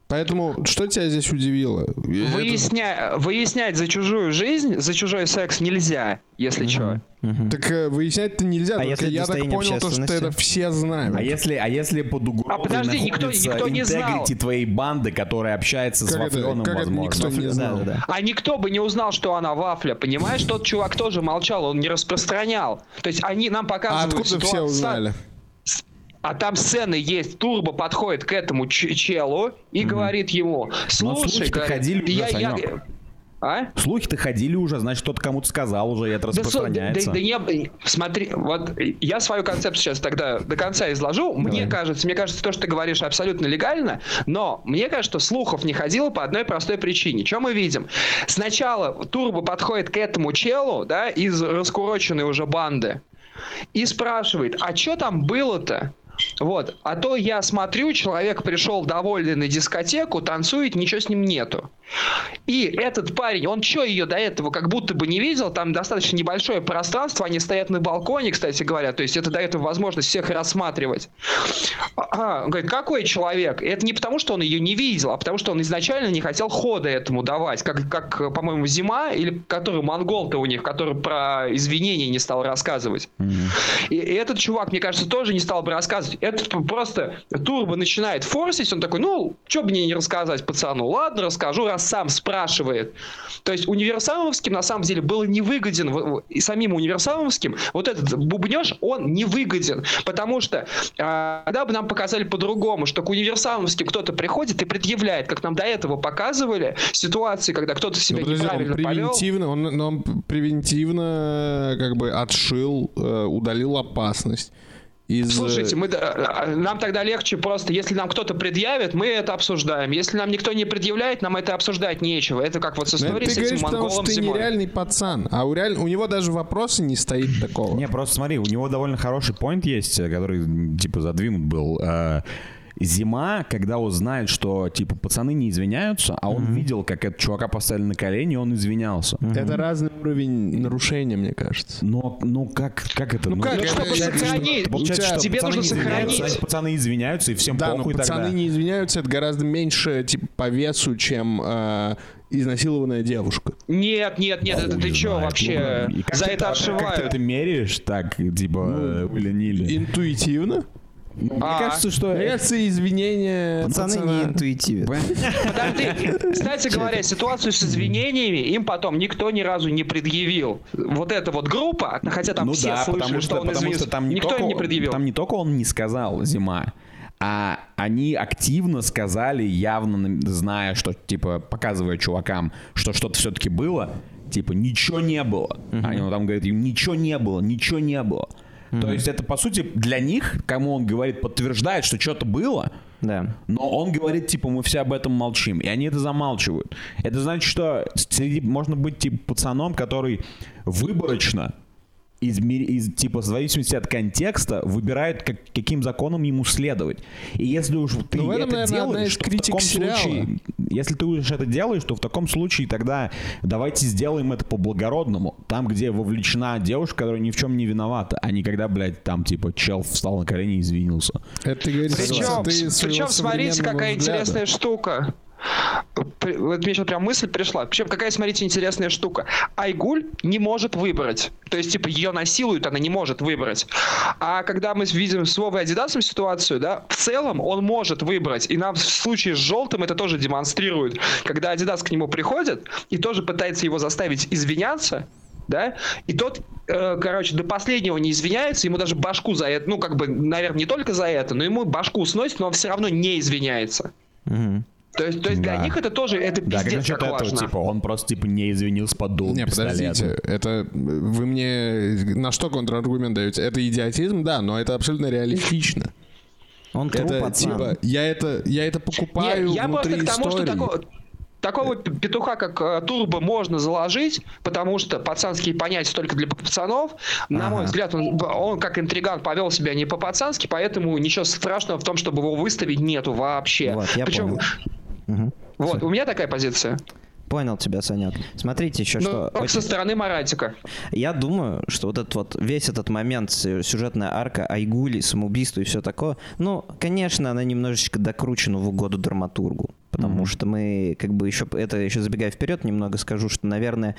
Поэтому что тебя здесь удивило? Это- Выясня- Выяснять за чужую жизнь, за чужой секс нельзя, если что. Мгм. Так э, выяснять-то нельзя. А только если я так понял, то, что это все знают. А если, а если под угрозой А подожди, никто- никто не знал. интегрити твоей банды, которая общается с Как это- Вафленом, как это возможно? никто не знал? Да, да, да. А никто бы не узнал, что она вафля, понимаешь? Тот чувак тоже молчал, он не распространял. То есть они нам А показывают откуда все ситуацию- узнали? А там сцены есть. Турбо подходит к этому челу и говорит ему, слушай, слухи-то говорит, ходили я, уже, я- Санек. А? Слухи-то ходили уже, значит, кто-то кому-то сказал уже, и это Да, со- да- распространяется. да не- смотри, вот я свою концепцию сейчас тогда до конца изложу. Мне кажется, мне кажется, то, что ты говоришь, абсолютно легально, но мне кажется, что слухов не ходило по одной простой причине. Что мы видим? Сначала Турбо подходит к этому челу, да, из раскуроченной уже банды, и спрашивает, а что там было-то? Вот. А то я смотрю, человек пришел довольный на дискотеку, танцует, ничего с ним нету. И этот парень, он что ее до этого как будто бы не видел, там достаточно небольшое пространство, они стоят на балконе, кстати говоря, то есть это дает им возможность всех рассматривать. А, он говорит, какой человек? И это не потому, что он ее не видел, а потому, что он изначально не хотел хода этому давать, как, как по-моему, Зима, или который монгол-то у них, который про извинения не стал рассказывать. Mm-hmm. И, и этот чувак, мне кажется, тоже не стал бы рассказывать. Этот просто Турбо начинает форсить, он такой, ну, что бы мне не рассказать пацану? Ладно, расскажу, раз сам спрашивает. То есть универсаловским на самом деле было невыгоден, и самим универсаловским вот этот бубнеж, он невыгоден, потому что а, когда бы нам показали по-другому, что к универсаловским кто-то приходит и предъявляет, как нам до этого показывали, ситуации, когда кто-то себя ну, неправильно он превентивно, повел. Он, он превентивно как бы отшил, э, удалил опасность. Из... Слушайте, мы, а, нам тогда легче просто, если нам кто-то предъявит, мы это обсуждаем. Если нам никто не предъявляет, нам это обсуждать нечего. Это как вот с историей с этим монголом потому, что ты зимой. нереальный пацан, а у, реаль... у него даже вопроса не стоит такого. Не, просто смотри, у него довольно хороший поинт есть, который типа задвинут был. Зима, когда узнает, что, типа, пацаны не извиняются, а он mm-hmm. видел, как этот чувака поставили на колени, и он извинялся. Mm-hmm. Это разный уровень нарушения, мне кажется. Но, ну, как, как это? Ну, ну как? Ну, чтобы сохранить. Получается, что тебе нужно сохранить. Пацаны извиняются, и всем да, похуй но пацаны тогда. не извиняются, это гораздо меньше, типа, по весу, чем... Э, изнасилованная девушка. Нет, нет, нет, Хуй это ты что вообще? Ну, За это отшивают. Как ты это меряешь так, типа, ну, или Интуитивно? Мне а, кажется, что... Кажется, извинения... Пацаны не интуитивны. Подожди. Кстати говоря, ситуацию с извинениями им потом никто ни разу не предъявил. Вот эта вот группа, хотя там ну все да, слышали, что, что он потому что там не никто только, им не предъявил. Там не только он не сказал «Зима», а они активно сказали, явно зная, что, типа, показывая чувакам, что что-то все-таки было, типа, ничего не было. Uh-huh. Они там говорят, ничего не было, ничего не было. Mm-hmm. То есть это, по сути, для них, кому он говорит, подтверждает, что что-то было, да. Но он говорит, типа, мы все об этом молчим. И они это замалчивают. Это значит, что среди, можно быть, типа, пацаном, который выборочно из, из, типа, в зависимости от контекста, выбирает, как, каким законом ему следовать. И если уж ты ну, этом, это наверное, делаешь, то в таком сериала. случае, если ты уж это делаешь, то в таком случае тогда давайте сделаем это по-благородному. Там, где вовлечена девушка, которая ни в чем не виновата, а не когда, блядь, там, типа, чел встал на колени и извинился. Это ты говоришь, причем, ты причем смотрите, какая взгляда. интересная штука. Вот мне сейчас прям мысль пришла. Причем какая, смотрите, интересная штука. Айгуль не может выбрать. То есть, типа, ее насилуют, она не может выбрать. А когда мы видим с Вовой Адидасом ситуацию, да, в целом он может выбрать. И нам в случае с Желтым это тоже демонстрирует. Когда Адидас к нему приходит и тоже пытается его заставить извиняться, да, и тот, э, короче, до последнего не извиняется, ему даже башку за это, ну, как бы, наверное, не только за это, но ему башку сносит, но он все равно не извиняется. Угу. То есть, то есть да. для них это тоже это пиздец Да, как насчет как этого, типа, он просто типа не извинился под дулом Не, подождите, это вы мне на что контраргумент даете? Это идиотизм, да, но это абсолютно реалистично. Он это, пацан. типа, я это, я это покупаю Нет, я внутри просто к тому, истории. что такого, такого петуха, как э, Турбо, можно заложить, потому что пацанские понятия только для пацанов. На ага. мой взгляд, он, он как интриган повел себя не по-пацански, поэтому ничего страшного в том, чтобы его выставить, нету вообще. Вот, я Причем, понял. Угу. Вот, Все. у меня такая позиция. Понял тебя, Санек. Смотрите еще, ну, что... Очень... со стороны Маратика. Я думаю, что вот этот вот, весь этот момент, сюжетная арка, Айгули, самоубийство и все такое, ну, конечно, она немножечко докручена в угоду драматургу. Потому mm-hmm. что мы, как бы, еще, это еще забегая вперед, немного скажу, что, наверное,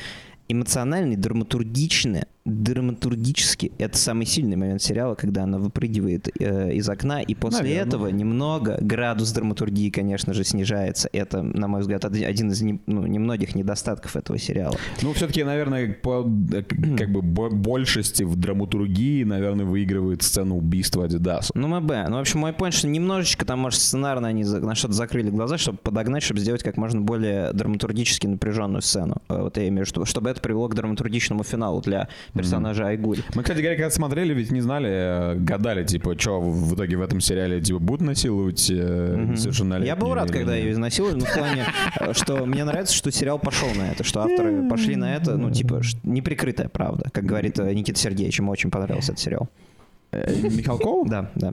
эмоциональный, драматургичный, драматургически это самый сильный момент сериала, когда она выпрыгивает э, из окна, и после Наверное. этого немного градус драматургии, конечно же, снижается. Это, на мой взгляд, один из не, ну, немногих недостатков этого сериала. Ну, все-таки, наверное, по э, как бы большести в драматургии, наверное, выигрывает сцена убийства Адидаса. Ну, МБ. Ну, в общем, мой point, что немножечко там, может, сценарно они на что-то закрыли глаза, чтобы подогнать, чтобы сделать как можно более драматургически напряженную сцену. Э, вот я имею в виду, чтобы это привело к драматургичному финалу для персонажа. Айгуль. Мы, кстати говоря, когда смотрели, ведь не знали, э, гадали, типа, что в итоге в этом сериале, типа, будут насиловать mm-hmm. совершеннолетние? Я был рад, когда ее изнасиловали, но в плане, э, что мне нравится, что сериал пошел на это, что авторы пошли на это, ну, типа, неприкрытая правда, как говорит Никита Сергеевич, ему очень понравился этот сериал. Э, Михалкову? Да, да.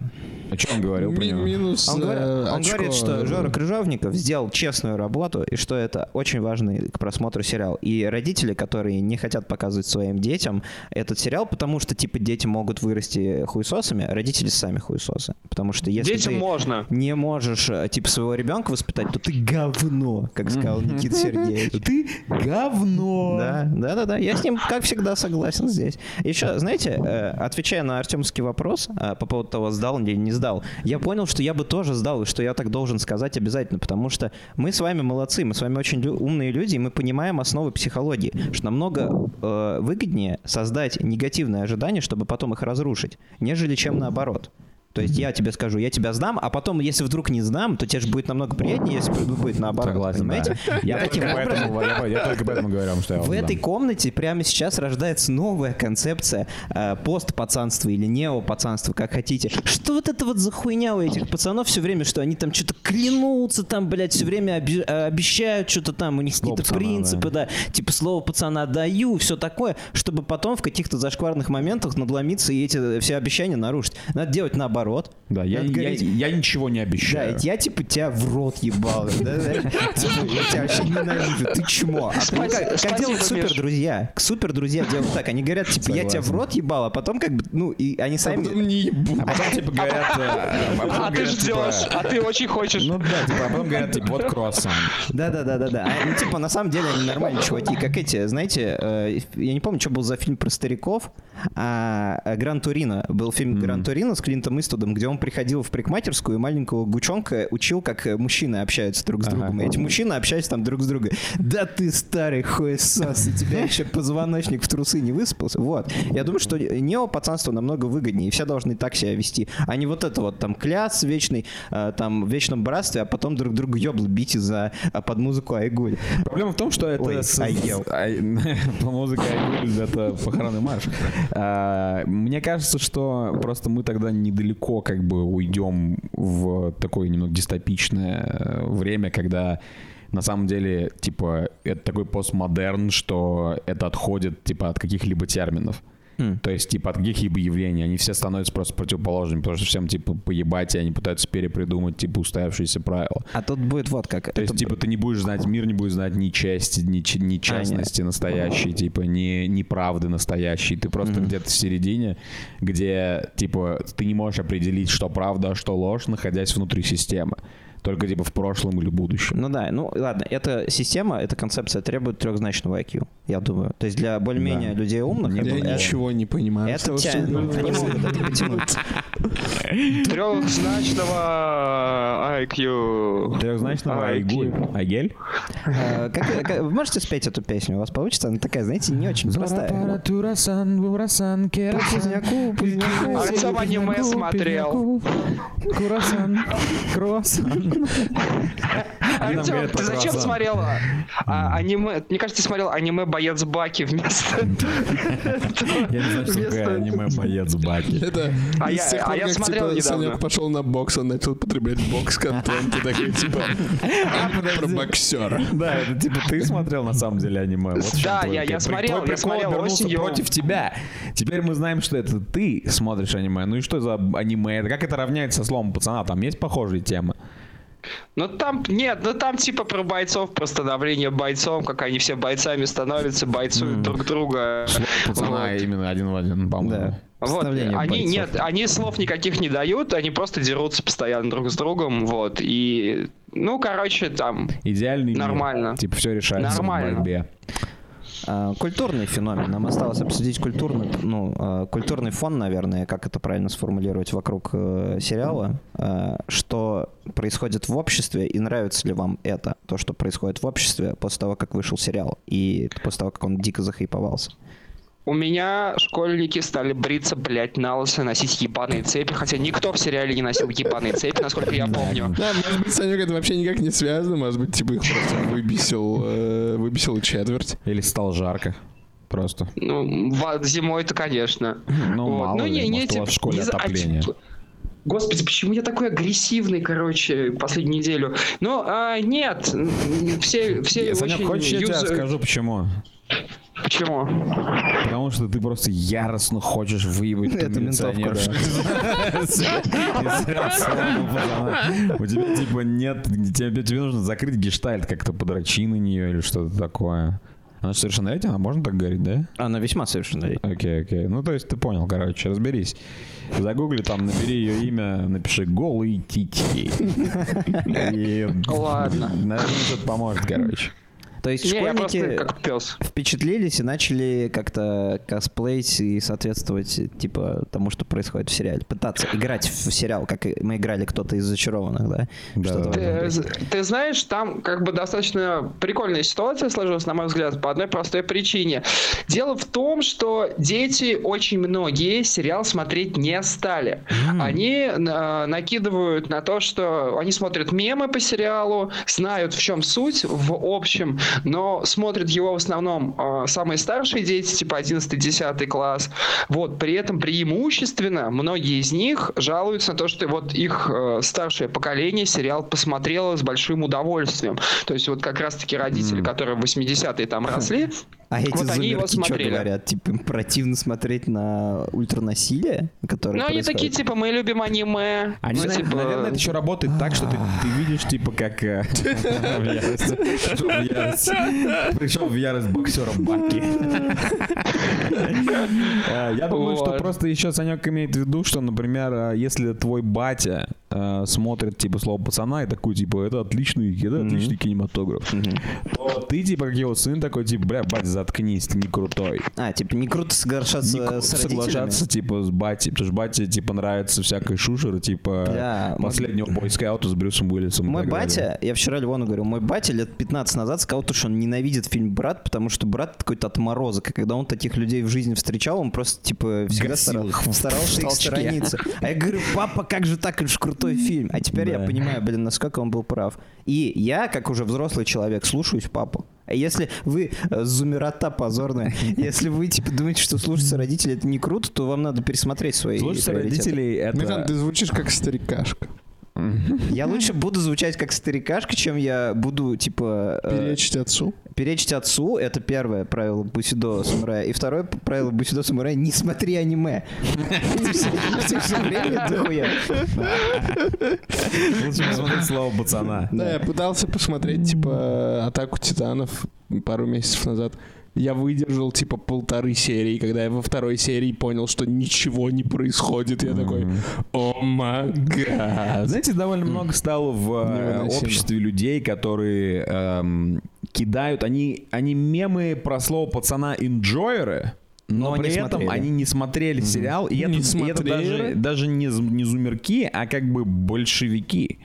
О чем он говорил про него? Минус Он, говорит, э, он говорит, что Жора Крыжовников сделал честную работу, и что это очень важный к просмотру сериал. И родители, которые не хотят показывать своим детям этот сериал, потому что, типа, дети могут вырасти хуесосами, родители сами хуесосы. Потому что если Детям ты можно. не можешь, э, типа, своего ребенка воспитать, то ты говно, как сказал Никита Сергеевич. Ты говно. Да, да, да, да. Я с ним, как всегда, согласен здесь. Еще, знаете, э, отвечая на артемский вопрос э, по поводу того, сдал или не сдал, я понял, что я бы тоже сдал, и что я так должен сказать обязательно, потому что мы с вами молодцы, мы с вами очень лю- умные люди, и мы понимаем основы психологии, что намного э, выгоднее создать негативные ожидания, чтобы потом их разрушить, нежели чем наоборот. То есть я тебе скажу, я тебя сдам, а потом, если вдруг не сдам, то тебе же будет намного приятнее, если будет наоборот. Согласен, понимаете? да. Я Таким поэтому- я- я только поэтому говорю что я в этой комнате прямо сейчас рождается новая концепция э, постпацанства или неопацанства, как хотите. Что вот это вот за хуйня у этих пацанов все время, что они там что-то клянутся, там, блядь, все время оби- э, обещают что-то там, у них какие-то принципы, да. типа слово пацана даю, все такое, чтобы потом в каких-то зашкварных моментах надломиться и эти все обещания нарушить. Надо делать наоборот. Да, я, я, я ничего не да, обещаю. я типа тебя в рот ебал. да, да. Типа, Я тебя вообще ненавижу, ты чмо. А как- делают супер друзья? Супер друзья делают так. Они говорят, типа, я тебя в рот ебал, а потом как бы, ну, и они А сами... потом не ебу. А потом типа говорят... э, а А ты типа, ждешь, а ты очень хочешь. Ну да, типа, а потом говорят, типа, вот круассан. Да, да, да, да, да. А, ну, типа, на самом деле они нормальные чуваки. Как эти, знаете, э, я не помню, что был за фильм про стариков. А, Гран Турино. Был фильм Гран Турино с Клинтом Иствудом, где он приходил в парикмахерскую и маленького гучонка учил, как э, мужчины общаются друг с Ага. другом. И эти мужчины общаются там друг с другом. Да ты старый хуесос, у тебя еще позвоночник в трусы не выспался. Вот. Я думаю, что неопацанство намного выгоднее, и все должны так себя вести, а не вот это вот там кляс вечный, э, там в вечном братстве, а потом друг другу ёбл бить из-за а, под музыку Айгуль. Проблема в том, что это... Ой, с-. Ай- По музыке Айгуль это похоронный марш. А, Мне кажется, что просто мы тогда недалеко как бы уйдем в такое немного дистопичное э, время, когда на самом деле, типа, это такой постмодерн, что это отходит, типа, от каких-либо терминов. Хм. То есть, типа, от каких-либо явлений. Они все становятся просто противоположными, потому что всем, типа, поебать, и они пытаются перепридумать, типа, устоявшиеся правила. А тут будет вот как. То есть, Это- типа, ты не будешь знать, мир не будет знать ни чести, ни, ни честности настоящей, типа, ни, ни правды настоящей. Ты просто где-то в середине, где, типа, ты не можешь определить, что правда, а что ложь, находясь внутри системы. Только, типа, в прошлом или будущем. Ну да, ну ладно, эта система, эта концепция требует трехзначного IQ, я думаю. То есть для более-менее Да. людей умных это, Я было. ничего не понимаю. это Что- тя- что вы ну, они могут это потянуть. Трехзначного IQ. Трехзначного IQ. Как- как- Вы можете спеть эту песню? У вас получится? Она такая, знаете, не очень простая. Поздняку, поздняку. Артем аниме смотрел. Курасан, круассан. Артем, ты зачем смотрел а, аниме? Мне кажется, ты смотрел аниме Боец Баки вместо. Я не знаю, что такое аниме «Боец Баки». Это А я- тех а пор, я как, смотрел типа, недавно. Санек пошел на бокс, он начал потреблять бокс-контент. И такой, типа, про боксера. Да, это типа ты смотрел на самом деле аниме. Вот Да, я- я смотрел, я прикол смотрел осенью. против тебя. Теперь мы знаем, что это ты смотришь аниме. Ну и что за аниме? Как это равняется со словом пацана? Там есть похожие темы? Ну там, нет, ну там типа про бойцов, про становление бойцом, как они все бойцами становятся, бойцуют друг друга. Пацана Вот. именно один в один, по-моему. Да. Вот, они, бойцов. нет, они слов никаких не дают, они просто дерутся постоянно друг с другом, вот, и, ну, короче, там, Идеальный мир. Нормально. Типа все решается Нормально. в борьбе. А, Культурный феномен. Нам осталось обсудить культурный, ну, а, культурный фон, наверное, как это правильно сформулировать вокруг э, сериала. А, Что происходит в обществе и нравится ли вам это, то, что происходит в обществе после того, как вышел сериал и после того, как он дико захайповался. У меня школьники стали бриться, блядь, на лысо, носить ебаные цепи, хотя никто в сериале не носил ебаные цепи, насколько я помню. Да, может быть, Санек, это вообще никак не связано. Может быть, типа их просто выбесил, э, выбесил четверть. Или стало жарко. Просто. Ну, зимой-то, конечно. Ну, Вот. мало ли, может, у вас в школе не за- а, отопление. типа, Господи, почему я такой агрессивный, короче, последнюю неделю? Ну, а, нет, все, все Санек, очень хочешь, я тебе скажу, почему? Почему? Потому что ты просто яростно хочешь выебать Это ментовка, У тебя типа нет, тебе, тебе нужно закрыть гештальт, как-то подрочи на нее или что-то такое. Она совершеннолетняя, можно так говорить, да? Она весьма совершеннолетняя. Окей, окей. Ну, то есть ты понял, короче, разберись. Загугли там, набери ее имя, напиши «голые титьки». Ладно. Наверное, что-то поможет, короче. То есть Не, школьники как пес. впечатлились и начали как-то косплеить и соответствовать типа тому, что происходит в сериале. Пытаться играть в сериал, как мы играли кто-то из зачарованных, да? Да, Ты, ты знаешь, там как бы достаточно прикольная ситуация сложилась, на мой взгляд, по одной простой причине. Дело в том, что дети очень многие сериал смотреть не стали. Они э, накидывают на то, что они смотрят мемы по сериалу, знают в чем суть в общем, но смотрят его в основном э, самые старшие дети, типа 11-10 класс. Вот, при этом преимущественно многие из них жалуются на то, что вот их э, старшее поколение сериал посмотрело с большим удовольствием. То есть вот как раз-таки родители, которые в 80-е там росли, А эти вот они его зумерки что смотрели. говорят? Типа им противно смотреть на ультранасилие, которое Ну, они такие, типа, мы любим аниме. Они, Ну, типа, наверное, это еще работает так, что ты, ты видишь, типа, как... ярости. Пришел в ярость. Боксера Баки. Я думаю, что просто еще Санек имеет в виду, что, например, если твой батя э, смотрит, типа, слово пацана и такой, типа, это отличный, это отличный кинематограф, то ты, типа, как его сын такой, типа, бля, батя, заткнись, ты не крутой. А, типа не круто соглашаться Не круто с соглашаться, типа, с батей, потому что бате, типа, нравится всякой шушера, типа, мой- последнего бойскаута с Брюсом Уиллисом. Мой так далее. батя, я вчера Львону говорю, мой батя лет 15 назад сказал, то, что он ненавидит фильм «Брат», потому что «Брат» какой-то отморозок, и когда он таких людей в жизни встречал, он просто, типа, всегда Гасил старал- их в старался их сторониться. А я говорю, папа, как же так, это же крутой фильм. А теперь я Да. понимаю, блин, насколько он был прав. И я, как уже взрослый человек, слушаюсь папу. А если вы э, зумерота позорная, если вы типа думаете, что слушаться родителей это не круто, то вам надо пересмотреть свои приоритеты. родителей, это... Михан, ты звучишь как старикашка. Я лучше буду звучать как старикашка, чем я буду, типа, э, Перечить отцу. перечить отцу. Это первое правило Бусидо самурая. И второе правило Бусидо самурая — не смотри аниме. Все время дохуя. Лучше посмотреть слово пацана. Да, я пытался посмотреть, типа, «Атаку титанов» пару месяцев назад. Я выдержал, типа, полторы серии, когда я во второй серии понял, что ничего не происходит. Я такой, о май гад. Знаете, довольно много стало в э, Невыносимо. обществе людей, которые эм, кидают, они, они мемы про слово пацана инжойеры, но, Но при не этом смотрели. они не смотрели сериал, и, Не это, и это смотрели? даже, даже не, не зумерки, а как бы большевики.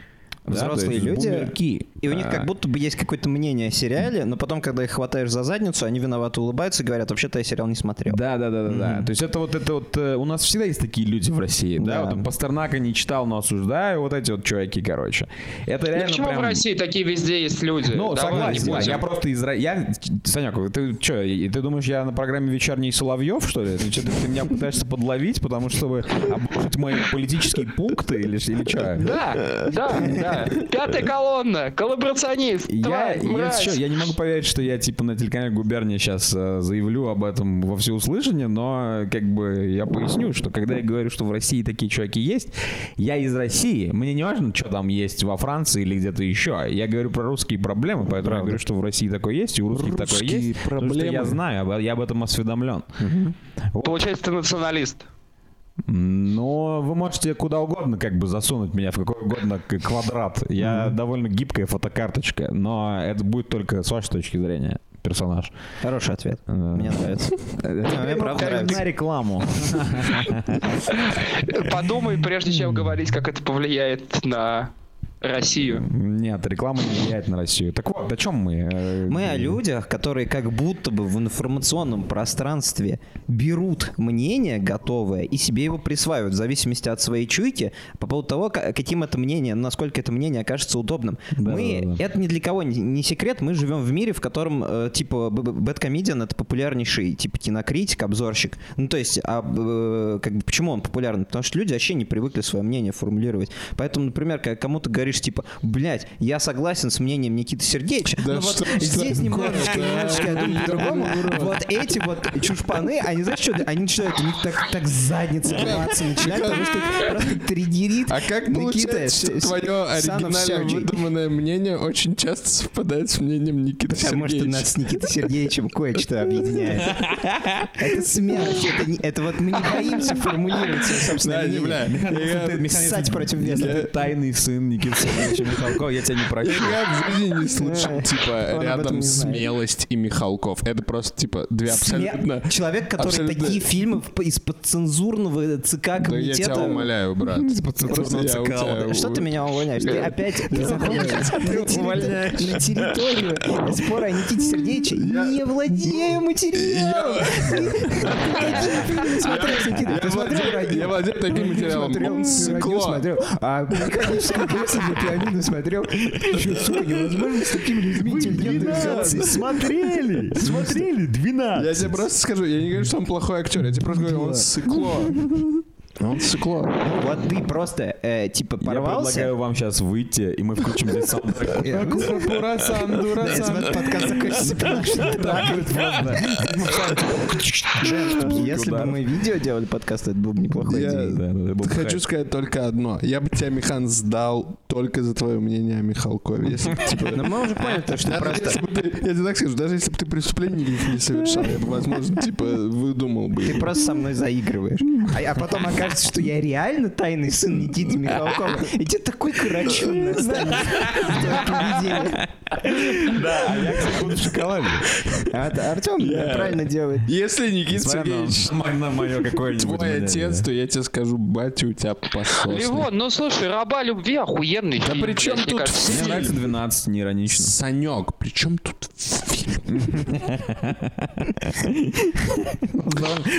Да, Взрослые есть люди, бумерки. И у них как будто бы есть какое-то мнение о сериале, но потом, когда их хватаешь за задницу, они виновато улыбаются и говорят, вообще-то я сериал не смотрел. Да, да, да, да, да. То есть это вот это вот э, у нас всегда есть такие люди в России, да. Вот Пастернака не читал, но осуждаю. Вот эти вот чуваки, короче. Это реально почему в России такие везде есть люди? Ну, согласен. Я просто из... Я... Санек, ты что, ты думаешь, я на программе «Вечерний Соловьев», что ли? Ты, что, ты меня пытаешься подловить, потому что чтобы обрушить мои политические пункты или, или что? Да, да, да. Пятая колонна, коллаборационист, Я, тварь, я, чё, я не могу поверить, что я типа на телеканале «Губерния» сейчас заявлю об этом во всеуслышание, но как бы я поясню, что когда я говорю, что в России такие чуваки есть, я из России, мне не важно, что там есть во Франции или где-то еще, я говорю про русские проблемы, поэтому я говорю, что в России такое есть, и у русских такое Русские есть, потому что я проблемы. знаю, я об этом осведомлен. Получается, ты националист. Но вы можете куда угодно как бы засунуть меня в какой угодно квадрат. Я довольно гибкая фотокарточка, но это будет только с вашей точки зрения персонаж. Хороший ответ. Да. Мне нравится. Мне правда нравится. на рекламу. Подумай, прежде чем говорить, как это повлияет на Россию. Нет, реклама не влияет на Россию. Так вот, о чем мы? Э, Мы о людях, которые как будто бы в информационном пространстве берут мнение готовое и себе его присваивают в зависимости от своей чуйки по поводу того, ка- каким это мнение, насколько это мнение окажется удобным. Да, мы, да, да. это ни для кого не, не секрет, мы живем в мире, в котором э, типа Бэткомедиан это популярнейший типа кинокритик, обзорщик. Ну то есть, а, э, как бы, почему он популярен? Потому что люди вообще не привыкли свое мнение формулировать. Поэтому, например, когда кому-то говоришь, говоришь, типа, блядь, я согласен с мнением Никиты Сергеевича, Да но вот что здесь немножечко, а? немножечко, я думаю, по-другому. Вот эти вот чушпаны, они, знаешь, что, они начинают, у них так, так задница рваться начинает, потому что просто триггерит А как Никита получается, что твое Son of оригинально Sergey. выдуманное мнение очень часто совпадает с мнением Никиты Потому что Сергеевича? нас с Никитой Сергеевичем кое-что объединяет. Это смерть. Это, не- это вот мы не боимся формулировать свое собственное Да, мнение. Ссать против веса. Тайный сын Никиты Михалкова, я тебя не Я прощу. никогда в жизни не слышал, типа, рядом смелость и Михалков. Это просто, типа, две абсолютно... Человек, который такие фильмы из-под цензурного ЦК Да я комитета... тебя умоляю, брат. Я у тебя- Что ты меня увольняешь? Ты опять заходишь на терри- на территорию спора о Никите Сергеевиче, не владея материалом. Я владею- я владею таким материалом. Смотрел. А механическую для пианино смотрел. Что, сука, невозможно с такими людьми интеллигентно взяться. смотрели, смотрели, 12. Я тебе просто скажу, я не говорю, что он плохой актер, я тебе просто говорю, он сыкло. Он сыкло. Вот ты просто, э, типа, Я порвался. предлагаю вам сейчас выйти, и мы включим здесь саундтрек. Дура-сан, дура-сан. подкаст закончится, потому что Если бы мы видео делали подкаст, это был бы неплохой Я бы хочу сказать только одно. Я бы тебя, Михан, сдал только за твое мнение о Михалкове. Если бы, типа, Но мы уже поняли, то, что просто... если бы ты- я тебе так скажу, даже если бы ты преступлений никаких не совершал, я бы, возможно, типа, выдумал бы. Ты просто со мной заигрываешь. А, а потом окажется, что я реально тайный сын Никиты Михалкова. И тебе такой твое поведение. Да, а я, кстати, буду в шоколаде. А это Артем правильно делает. Если Смотри на- Сергеевич на мое какое-нибудь твой отец, то я тебе скажу, батя у тебя пососный. Ливон, ну слушай, раба любви охуенный Да при чем тут. Мне нравится 12, не иронично. Санек, при чем тут фильм?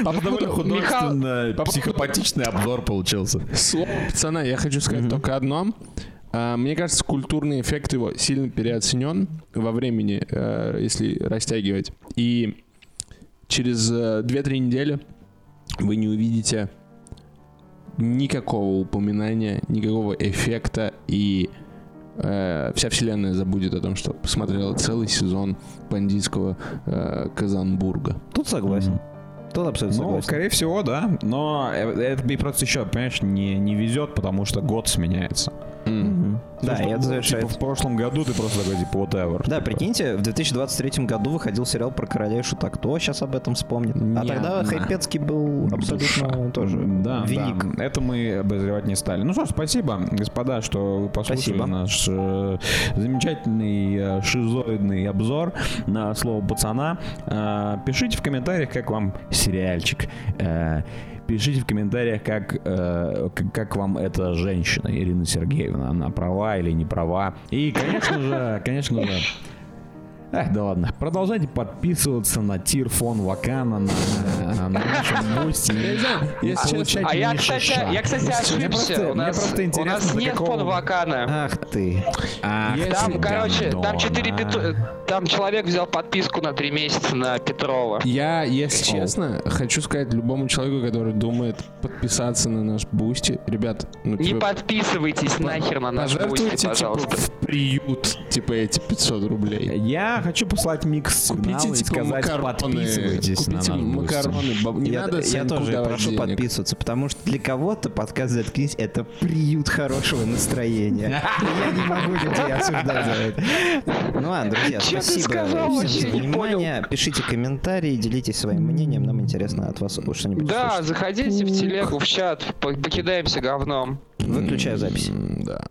А довольно художественно, психопатичный обзор получился. Слово пацана, я хочу сказать только одно. А, Мне кажется, культурный эффект его сильно переоценен во времени, э, если растягивать. И через э, 2-3 недели вы не увидите никакого упоминания, никакого эффекта, и э, вся вселенная забудет о том, что посмотрела целый сезон бандитского э, Казанбурга. Тут согласен. Тут абсолютно Ну, согласен. скорее всего, да. Но э, это мне просто еще, понимаешь, не, не везет, потому что год сменяется. Да, и это завершает. Типа в прошлом году ты просто такой, типа, whatever. Да, прикиньте, в 2023 году выходил сериал про короля и шута. Кто сейчас об этом вспомнит? А Не тогда одна. Хайпецкий был абсолютно Душа. тоже да, велик. да. Это мы обозревать не стали. Ну что ж, спасибо, господа, что вы послушали Спасибо. наш э, замечательный э, шизоидный обзор на слово пацана. Э, пишите в комментариях, как вам сериальчик. Э, Пишите в комментариях, как, э, как вам эта женщина, Ирина Сергеевна. Она права или не права. И, конечно же, конечно же, Эх, да ладно. Продолжайте подписываться на Тир фон Вакана, на, на нашем бусте. А я, кстати, я, кстати, ошибся. просто- у мне нас, просто у нас нет какого- фон Вакана. Ах ты. Ах, Там, ты короче, там гандона. 4 Там человек взял подписку на 3 месяца на Петрова. Я, если честно, хочу сказать любому человеку, который думает подписаться на наш бусти, ребят, ну Не типа, подписывайтесь нахер на наш бусти, типа пожалуйста. в приют, типа эти 500 рублей. Я хочу послать микс Купите и типа сказать, макароны, подписывайтесь на купите наш Boosty. макароны, баб- не я, надо я тоже прошу денег. подписываться, потому что для кого-то подкаст «Заткнись» — это приют хорошего настроения. Я не могу людей это. Ну ладно, друзья, спасибо за не внимание. Пишите комментарии, делитесь своим мнением. Нам интересно от вас что-нибудь Да, заходите в телегу, в чат, по- покидаемся говном. Выключаю запись. Да.